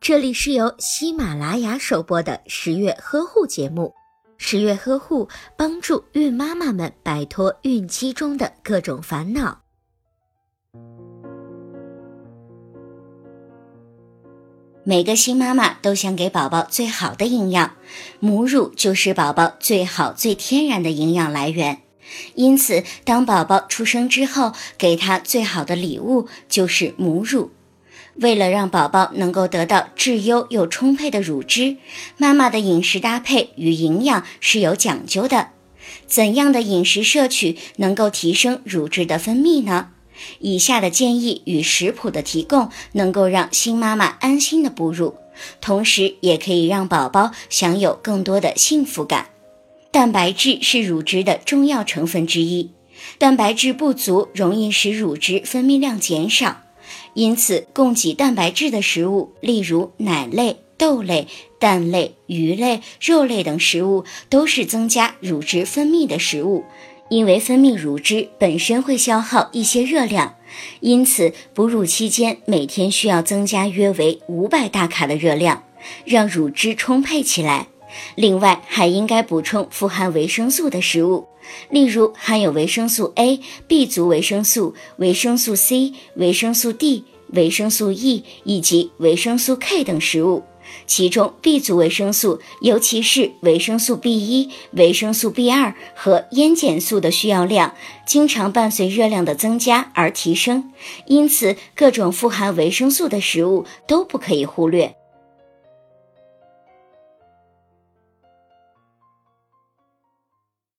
这里是由喜马拉雅首播的十月呵护节目。十月呵护帮助孕妈妈们摆脱孕期中的各种烦恼。每个新妈妈都想给宝宝最好的营养，母乳就是宝宝最好、最天然的营养来源。因此，当宝宝出生之后，给他最好的礼物就是母乳。为了让宝宝能够得到质优又充沛的乳汁，妈妈的饮食搭配与营养是有讲究的。怎样的饮食摄取能够提升乳汁的分泌呢？以下的建议与食谱的提供，能够让新妈妈安心的哺乳，同时也可以让宝宝享有更多的幸福感。蛋白质是乳汁的重要成分之一，蛋白质不足容易使乳汁分泌量减少。因此，供给蛋白质的食物，例如奶类、豆类、蛋类、鱼类、肉类等食物，都是增加乳汁分泌的食物。因为分泌乳汁本身会消耗一些热量，因此哺乳期间每天需要增加约为五百大卡的热量，让乳汁充沛起来。另外，还应该补充富含维生素的食物。例如含有维生素 A、B 族维生素、维生素 C、维生素 D、维生素 E 以及维生素 K 等食物，其中 B 族维生素，尤其是维生素 B1、维生素 B2 和烟碱素的需要量，经常伴随热量的增加而提升，因此各种富含维生素的食物都不可以忽略。